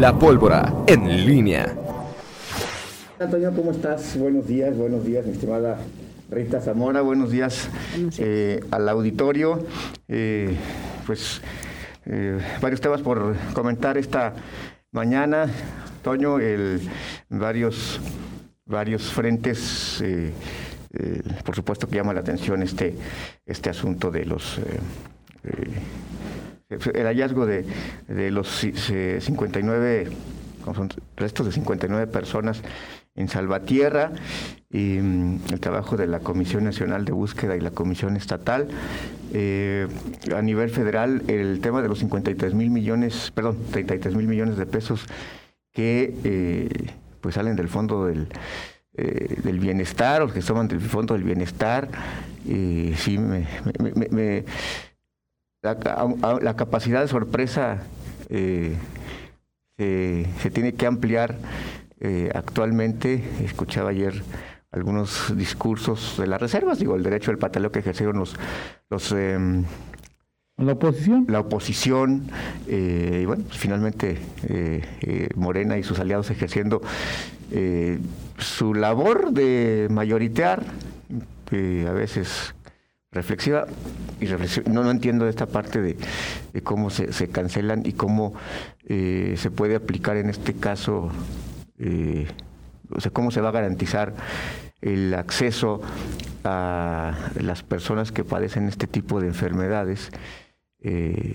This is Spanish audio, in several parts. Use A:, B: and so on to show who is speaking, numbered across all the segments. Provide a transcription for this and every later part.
A: La pólvora en línea.
B: Antonio, ¿cómo estás? Buenos días, buenos días, mi estimada Rita Zamora. Buenos días, eh, al auditorio. Eh, pues eh, varios temas por comentar esta mañana. Toño, el, varios, varios frentes. por supuesto que llama la atención este, este asunto de los el hallazgo de, de los 59 son restos de 59 personas en Salvatierra y mm, el trabajo de la Comisión Nacional de Búsqueda y la Comisión Estatal. Eh, a nivel federal, el tema de los 53 mil millones, perdón, 33 mil millones de pesos que eh, pues salen del fondo del, eh, del bienestar o que toman del fondo del bienestar, sí me, me, la, capacidad de sorpresa se tiene que ampliar eh, actualmente. Escuchaba ayer algunos discursos de las reservas, digo, el derecho del pataleo que ejercieron los... los
C: em, ¿La oposición?
B: La oposición, eh, y bueno, pues finalmente eh, Morena y sus aliados ejerciendo su labor de mayoritear, a veces reflexiva y no, no entiendo esta parte de, cómo se, cancelan y cómo eh, se puede aplicar en este caso, eh, o sea, cómo se va a garantizar el acceso a las personas que padecen este tipo de enfermedades. Eh,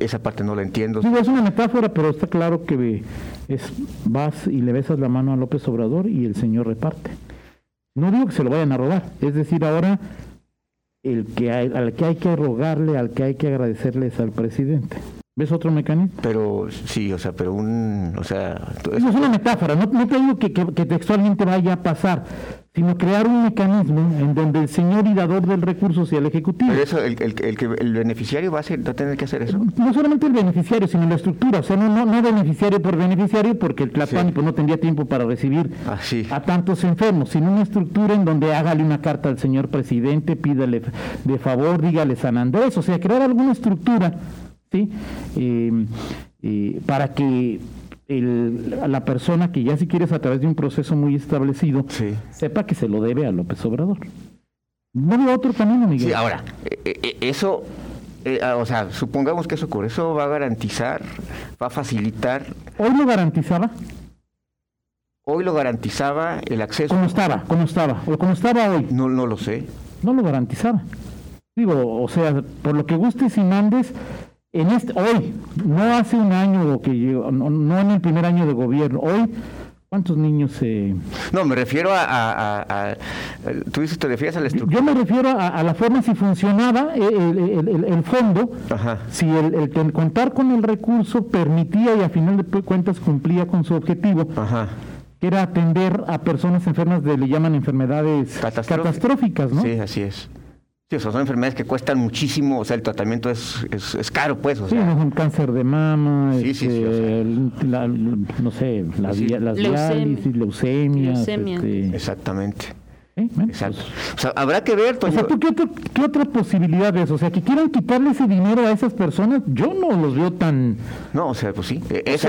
B: esa parte no la entiendo.
C: es una metáfora, pero está claro que es, vas y le besas la mano a López Obrador y el señor reparte. No digo que se lo vayan a robar, es decir, ahora el que al que hay que rogarle, al que hay que agradecerle es al presidente. ¿Ves otro mecanismo?
B: Pero sí, o sea, pero un, o sea...
C: Eso es una metáfora, no, te digo que, textualmente vaya a pasar, sino crear un mecanismo en donde el señor y dador del recurso sea el ejecutivo.
B: Pero eso, el, el, que el beneficiario va a, va a tener que hacer eso.
C: No solamente el beneficiario, sino la estructura, o sea, no, no, beneficiario por beneficiario, porque el Tlapani no tendría tiempo para recibir
B: ah,
C: a tantos enfermos, sino una estructura en donde hágale una carta al señor presidente, pídale de favor, dígale San Andrés, o sea, crear alguna estructura Em, eh, para que la persona que ya si quieres a través de un proceso muy establecido sepa que se lo debe a López Obrador. No hay otro camino, Miguel.
B: Sí, ahora, eh, eh, eso, ah, o sea, supongamos que eso ocurre, eso va a garantizar, va a facilitar.
C: ¿Hoy lo garantizaba?
B: Hoy lo garantizaba el acceso.
C: ¿Cómo estaba? ¿Cómo estaba? ¿O cómo estaba hoy?
B: No, no lo sé.
C: No lo garantizaba. Digo, o sea, por lo que gustes y mandes, en este, hoy, no hace un año que no, en el primer año de gobierno, hoy, ¿cuántos niños se...?
B: No, me refiero a, tú dices, te refieres a la estructura.
C: Yo me refiero a, la forma si funcionaba el, fondo, si el, contar con el recurso permitía y a final de cuentas cumplía con su objetivo. que era atender a personas enfermas de, le llaman enfermedades catastróficas, ¿no?
B: Sí, así es. Sí, o sea, son enfermedades que cuestan muchísimo, o sea, el tratamiento es, es, caro, pues. O
C: sea. Sí, un cáncer de mama, sí, sí, sí, este, no sé, las, las diálisis, leucemias.
B: Este... Exactamente. Exacto. O sea, habrá que ver.
C: O sea, ¿tú qué, qué, otra posibilidad ves? O sea, que quieran quitarle ese dinero a esas personas, yo no los veo tan.
B: No, o sea, pues sí.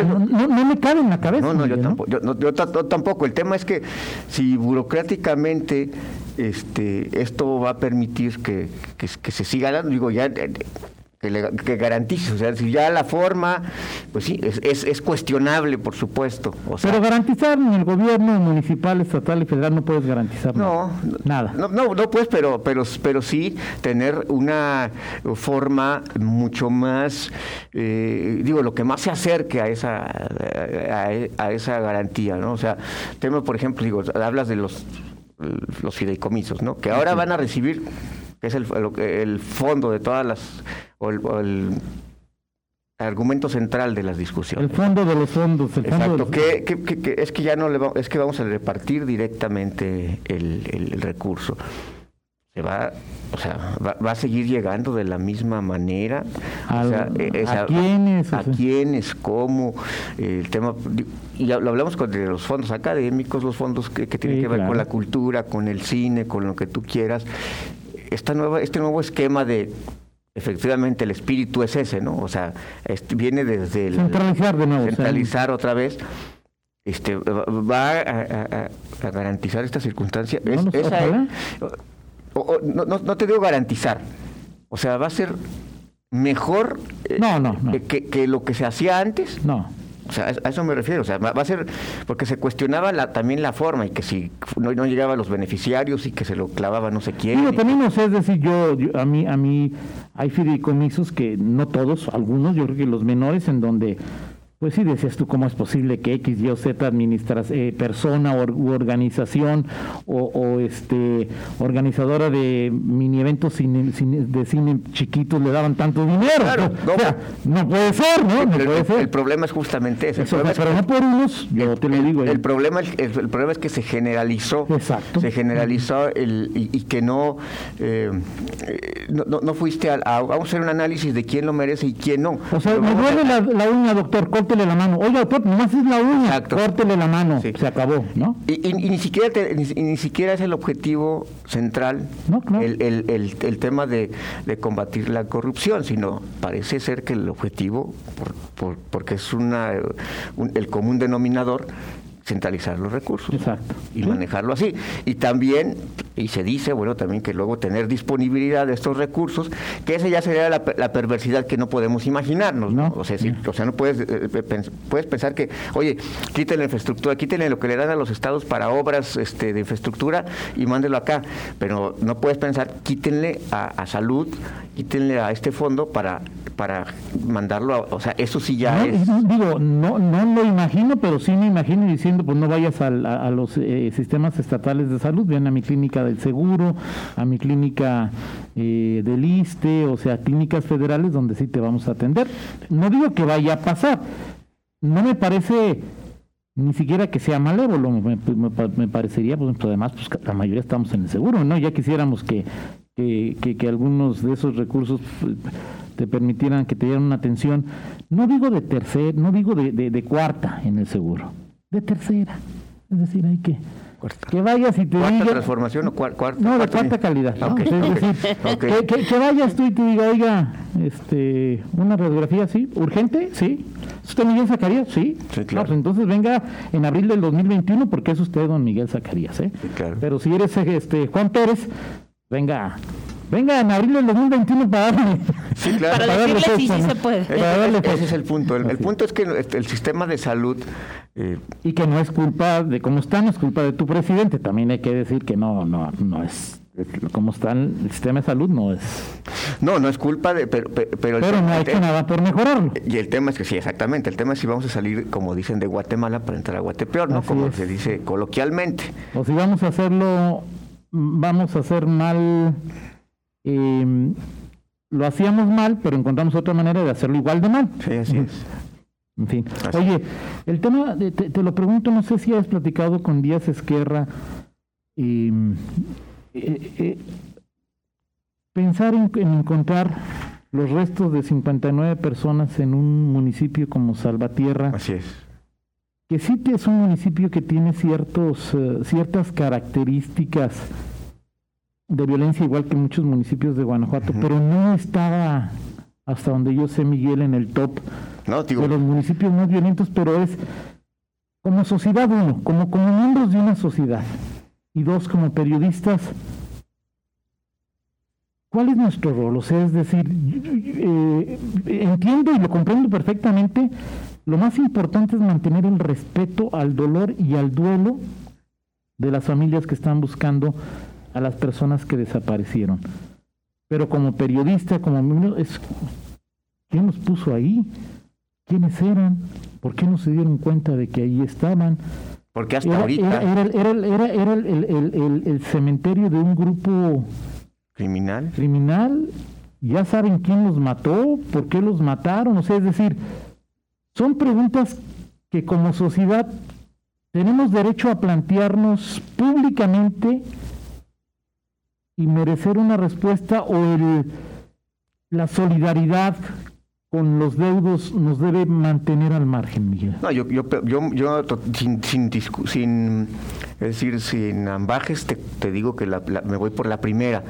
C: no, no, me cabe en la cabeza.
B: No, no, yo, tampoco, yo, yo, tampoco. El tema es que si burocráticamente este, esto va a permitir que, que, se siga dando, digo, ya que, que, garantice, o sea, si ya la forma, pues sí, es, es, cuestionable, por supuesto.
C: Pero garantizar en el gobierno municipal, estatal y federal no puedes garantizar
B: no, nada. No, no, no pues, pero, pero, pero sí tener una forma mucho más, eh, digo, lo que más se acerque a esa, a, a esa garantía, ¿no? O sea, tema, por ejemplo, digo, hablas de los los fideicomisos, ¿no? Que ahora van a recibir, que es el, el fondo de todas las, o el, argumento central de las discusiones.
C: El fondo de los fondos. El
B: Exacto, que, que, es que ya no le vamos, es que vamos a repartir directamente el, el recurso se va, o sea, va, a seguir llegando de la misma manera.
C: E, ¿A quiénes?
B: ¿A quiénes? ¿Cómo? el tema, y lo hablamos con los fondos académicos, los fondos que, tienen que ver con la cultura, con el cine, con lo que tú quieras. Esta nueva, este nuevo esquema de efectivamente el espíritu es ese, ¿no? O sea, este, viene desde el
C: centralizar de nuevo,
B: centralizar otra vez. Este, va a, garantizar esta circunstancia. no, no, te digo garantizar, o sea, va a ser mejor
C: eh, no, no,
B: Que, que, lo que se hacía antes.
C: No.
B: O sea, a eso me refiero. O sea, va a ser porque se cuestionaba la, también la forma y que si no, no llegaba a los beneficiarios y que se lo clavaba no sé quién.
C: Digo, también no sé, es decir, yo, a mí, a mí hay fideicomisos que no todos, algunos, yo creo que los menores en donde pues sí, decías tú, ¿cómo es posible que X, Y o Z eh, persona u organización o, este organizadora de mini eventos de cine chiquitos le daban tanto dinero? no, puede ser, ¿no?
B: el, problema es justamente ese.
C: pero no por unos, yo te lo digo.
B: El, problema, el, problema es que se generalizó.
C: Exacto.
B: Se generalizó el, y, que no, eh, no, no, fuiste a, Vamos a hacer un análisis de quién lo merece y quién no.
C: O sea, me duele la, la uña, doctor córtele la mano. Oiga, doctor, nomás es la uña, córtele la mano. Se acabó, ¿no?
B: Y, ni, siquiera ni, siquiera es el objetivo central el, el, el, tema de, de, combatir la corrupción, sino parece ser que el objetivo, por, por, porque es una, el común denominador, centralizar los recursos
C: Exacto.
B: y manejarlo así. Y también, y se dice, bueno, también que luego tener disponibilidad de estos recursos, que esa ya sería la, perversidad que no podemos imaginarnos, ¿no? O sea, o sea no puedes, eh, eh, puedes pensar que, oye, quítenle la infraestructura, quítenle lo que le dan a los estados para obras este, de infraestructura y mándelo acá, pero no puedes pensar, quítenle a, a salud, quítenle a este fondo para para mandarlo, o sea, eso sí ya es...
C: Digo, no, no lo imagino, pero sí me imagino diciendo, pues no vayas a, los eh, sistemas estatales de salud, ven a mi clínica del seguro, a mi clínica eh, del ISTE, o sea, clínicas federales donde sí te vamos a atender. No digo que vaya a pasar, no me parece ni siquiera que sea malévolo, me, me, parecería, pues además, pues la mayoría estamos en el seguro, ¿no? Ya quisiéramos que, que, que, algunos de esos recursos pues, te permitieran que te dieran una atención, no digo de tercera, no digo de, de, cuarta en el seguro, de tercera. Es decir, hay que que vayas y te
B: ¿Cuarta transformación o cuarta?
C: No, de cuarta calidad. ¿no? Es decir, que, que, vayas tú y te diga, oiga, este, una radiografía, sí, urgente, sí. ¿Usted Miguel Zacarías? Sí. sí claro. Pues entonces venga en abril del 2021 porque es usted don Miguel Zacarías. ¿eh?
B: Sí, claro.
C: Pero si eres este Juan Pérez, venga Venga, en abril del 2021 para darle.
B: Sí, claro.
D: Para, decirle sí, sí se puede.
B: Ese, es el punto. El, punto es que el, sistema de salud.
C: Eh, y que no es culpa de cómo está, no es culpa de tu presidente. También hay que decir que no, no, no es. Como está el sistema de salud, no es.
B: No, no es culpa de. Pero, pero,
C: no ha hecho nada por mejorarlo.
B: Y el tema es que sí, exactamente. El tema es si vamos a salir, como dicen, de Guatemala para entrar a Guatepeor, ¿no? como se dice coloquialmente.
C: O si vamos a hacerlo. Vamos a hacer mal eh, lo hacíamos mal, pero encontramos otra manera de hacerlo igual de mal.
B: Sí, así es.
C: En fin. Oye, el tema, te, lo pregunto, no sé si has platicado con Díaz Esquerra. Em, eh, eh, pensar en, encontrar los restos de 59 personas en un municipio como Salvatierra.
B: Así es.
C: Que sí es un municipio que tiene ciertos, eh, ciertas características de violencia igual que muchos municipios de Guanajuato, pero no estaba hasta donde yo sé Miguel en el top de los municipios más violentos, pero es como sociedad uno, como, como miembros de una sociedad y dos como periodistas. ¿Cuál es nuestro rol? O sea, es decir, eh, entiendo y lo comprendo perfectamente, lo más importante es mantener el respeto al dolor y al duelo de las familias que están buscando a las personas que desaparecieron. Pero como periodista, como es, ¿quién nos puso ahí? ¿Quiénes eran? ¿Por qué no se dieron cuenta de que ahí estaban?
B: Porque hasta ahorita...
C: Era, era, era el, el, cementerio de un grupo...
B: ¿Criminal?
C: Criminal. Ya saben quién los mató, por qué los mataron. O sea, es decir, son preguntas que como sociedad tenemos derecho a plantearnos públicamente y merecer una respuesta o el, la solidaridad con los deudos nos debe mantener al margen, Miguel?
B: No, yo, yo, yo, yo sin, sin, sin, es decir, sin ambajes, te, digo que la, me voy por la primera.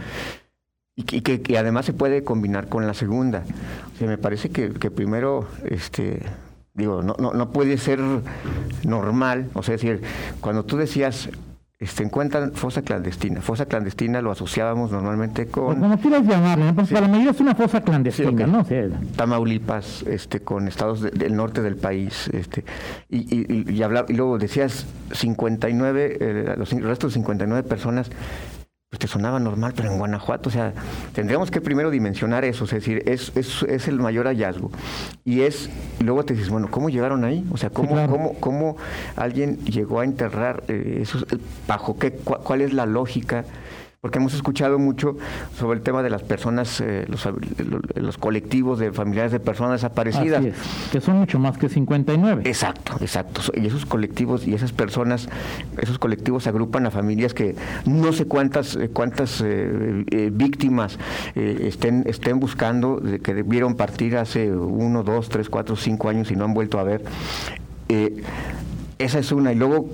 B: y que, además se puede combinar con la segunda. O sea, me parece que, que primero, este, digo, no, no, no puede ser normal, o sea, decir, cuando tú decías este, encuentran fosa clandestina. Fosa clandestina lo asociábamos normalmente con...
C: como quieras llamarle, pues para mayoría es una fosa clandestina, ¿no?
B: Tamaulipas, este, con estados del norte del país, este, y, y, y, y luego decías 59, eh, los restos de 59 personas pues te sonaba normal, pero en Guanajuato, o sea, tendríamos que primero dimensionar eso, es decir, es, es, es el mayor hallazgo. Y es, luego te dices, bueno, ¿cómo llegaron ahí? O sea, ¿cómo, cómo, cómo alguien llegó a enterrar eh, eso? ¿Bajo qué? ¿Cuál es la lógica? Porque hemos escuchado mucho sobre el tema de las personas, eh, los, colectivos de familiares de personas desaparecidas.
C: que son mucho más que 59.
B: Exacto, exacto. Y esos colectivos y esas personas, esos colectivos agrupan a familias que no sé cuántas eh, cuántas eh, víctimas estén, estén buscando, que debieron partir hace uno, dos, tres, cuatro, cinco años y no han vuelto a ver. Esa es una. Y luego,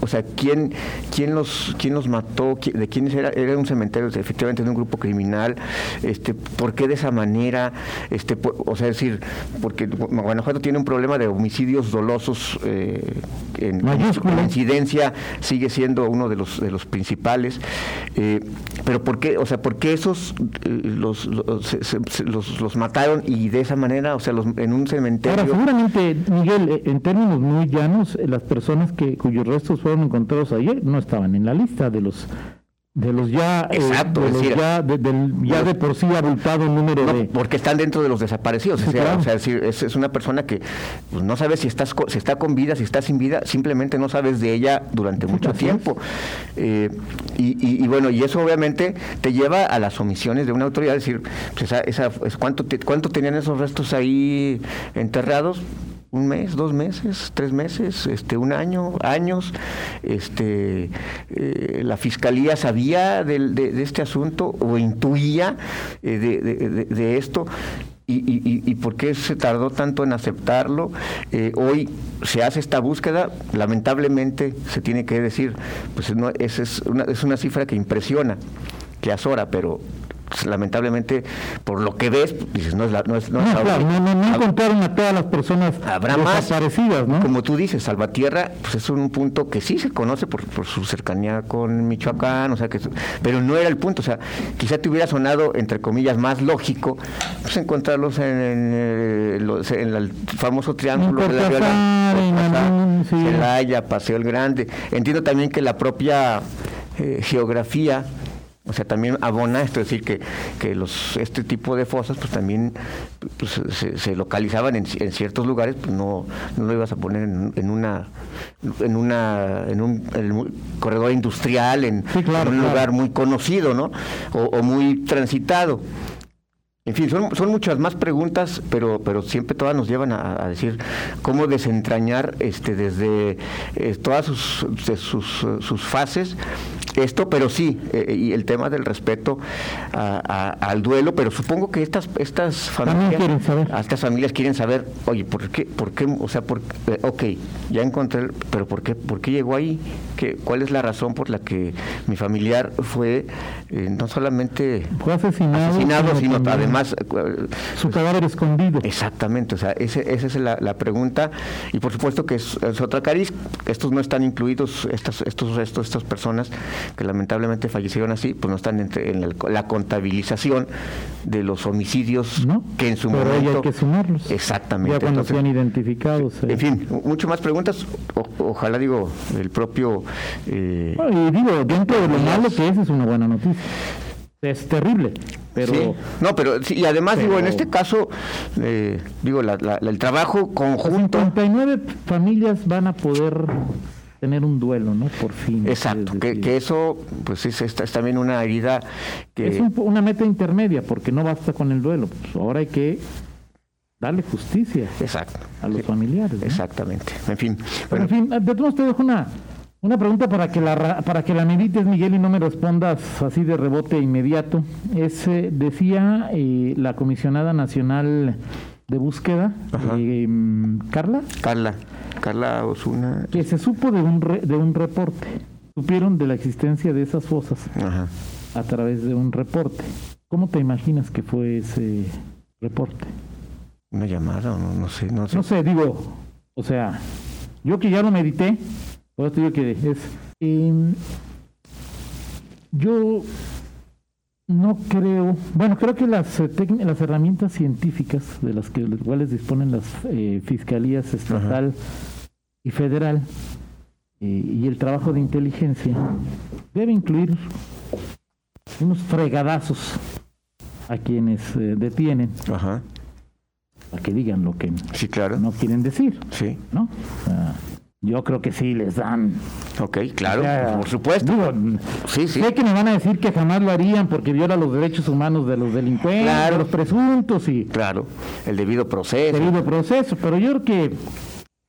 B: o sea, ¿quién, quién, los, quién los mató? ¿De quiénes era? Era un cementerio, efectivamente, de un grupo criminal. Este, ¿Por qué de esa manera? Este, o sea, es decir, porque Guanajuato tiene un problema de homicidios dolosos. Eh, en, la incidencia sigue siendo uno de los, de los principales. Eh, pero ¿por qué? O sea, ¿por qué esos eh, los, los, los, mataron y de esa manera? O sea, los, en un cementerio.
C: Ahora, seguramente, Miguel, eh, en términos muy llanos, eh, las personas que cuyos restos fueron encontrados ayer no estaban en la lista de los de los ya
B: eh, Exacto,
C: ya, del, ya de por sí abultado número de
B: porque están dentro de los desaparecidos o sea, es, una persona que pues, no sabe si estás si está con vida si está sin vida simplemente no sabes de ella durante mucho tiempo. eh, y, bueno y eso obviamente te lleva a las omisiones de una autoridad decir pues, esa, cuánto cuánto tenían esos restos ahí enterrados un mes, dos meses, tres meses, este, un año, años. Este, eh, la fiscalía sabía de, este asunto o intuía eh, de, esto. Y, por qué se tardó tanto en aceptarlo. Eh, hoy se hace esta búsqueda, lamentablemente se tiene que decir, pues no, es, una, es una cifra que impresiona, que azora, pero lamentablemente, por lo que ves, dices, no es la. No, es,
C: no, no, no, no, encontraron a todas las personas habrá desaparecidas, ¿no?
B: Como tú dices, Salvatierra, pues es un punto que sí se conoce por, su cercanía con Michoacán, o sea, que. Pero no era el punto, o sea, quizá te hubiera sonado, entre comillas, más lógico, pues encontrarlos en, en, el famoso triángulo de la Viola, Celaya, Paseo el Grande. Entiendo también que la propia eh, geografía o sea, también abona esto, es decir, que, que los, este tipo de fosas pues también pues, se, localizaban en, ciertos lugares, pues no, no lo ibas a poner en, una en una en un, corredor industrial, en, un lugar muy conocido, ¿no? o muy transitado. En fin, son, son, muchas más preguntas, pero, pero siempre todas nos llevan a, decir cómo desentrañar este, desde eh, todas sus, sus, sus, fases esto, pero sí, eh, y el tema del respeto al duelo, pero supongo que estas, estas familias, quieren saber. estas familias quieren saber, oye, ¿por qué, por qué, o sea, por, eh, ok, ya encontré, pero ¿por qué, por qué llegó ahí? ¿Qué, ¿Cuál es la razón por la que mi familiar fue no solamente
C: fue asesinado,
B: asesinado sino además eh,
C: su cadáver escondido.
B: Exactamente, o sea, esa es la, pregunta. Y por supuesto que es, otra cariz. Estos no están incluidos, estos, estos restos, estas personas que lamentablemente fallecieron así, pues no están en la, contabilización de los homicidios que en su
C: pero
B: momento.
C: hay que sumarlos.
B: Exactamente.
C: Ya cuando sean identificados.
B: Eh. En fin, mucho más preguntas. ojalá, digo, el propio.
C: Eh, y digo, dentro de lo malo que es, es una buena noticia es terrible. Pero,
B: No, pero y además digo, en este caso, eh, digo, el trabajo conjunto...
C: 59 familias van a poder tener un duelo, ¿no? Por fin.
B: Exacto, que, eso pues es, también una herida que...
C: Es una meta intermedia, porque no basta con el duelo, pues ahora hay que darle justicia
B: Exacto.
C: a los familiares.
B: Exactamente, en fin.
C: Pero en fin, de todos te dejo una una pregunta para que la para que la medites, Miguel, y no me respondas así de rebote inmediato. Es, eh, decía eh, la comisionada nacional de búsqueda, eh, Carla.
B: Carla, Carla Osuna.
C: Que se supo de un, de un reporte. Supieron de la existencia de esas fosas. a través de un reporte. ¿Cómo te imaginas que fue ese reporte?
B: Una llamada, no, no sé, no sé.
C: No sé, digo, o sea, yo que ya lo medité, por eso digo que es... em, yo no creo, bueno, creo que las, eh, las herramientas científicas de las que las cuales disponen las eh, fiscalías estatal y federal eh, y el trabajo de inteligencia debe incluir unos fregadazos a quienes eh, detienen
B: Ajá.
C: a que digan lo que
B: Sí, claro.
C: no quieren decir,
B: Sí.
C: ¿no? O sea, yo creo que sí les dan.
B: Ok, claro,
C: O sea,
B: por supuesto.
C: digo,
B: Sí, sí.
C: Sé que me van a decir que jamás lo harían porque viola los derechos humanos de los delincuentes,
B: Claro.
C: de los presuntos y
B: Claro. El debido proceso.
C: debido proceso, pero yo creo que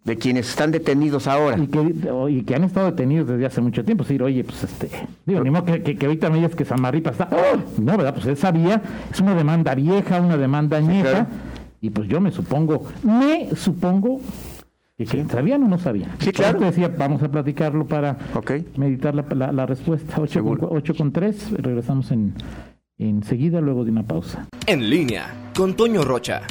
B: De quienes están detenidos ahora.
C: y que y que han estado detenidos desde hace mucho tiempo, decir, oye, pues este, digo, ni modo que, que, que ahorita me digas que Samarripa está, ¡Oh! no, verdad, pues él sabía, es una demanda vieja, una demanda añeja,
B: claro.
C: y pues yo me supongo, me supongo que, que sabían o no sabían.
B: Sí, claro.
C: decía, vamos a platicarlo para meditar la, la- la respuesta. 8 con,
B: Seguro.
C: 8 con 3, regresamos en enseguida luego de una pausa.
A: En línea con Toño Rocha.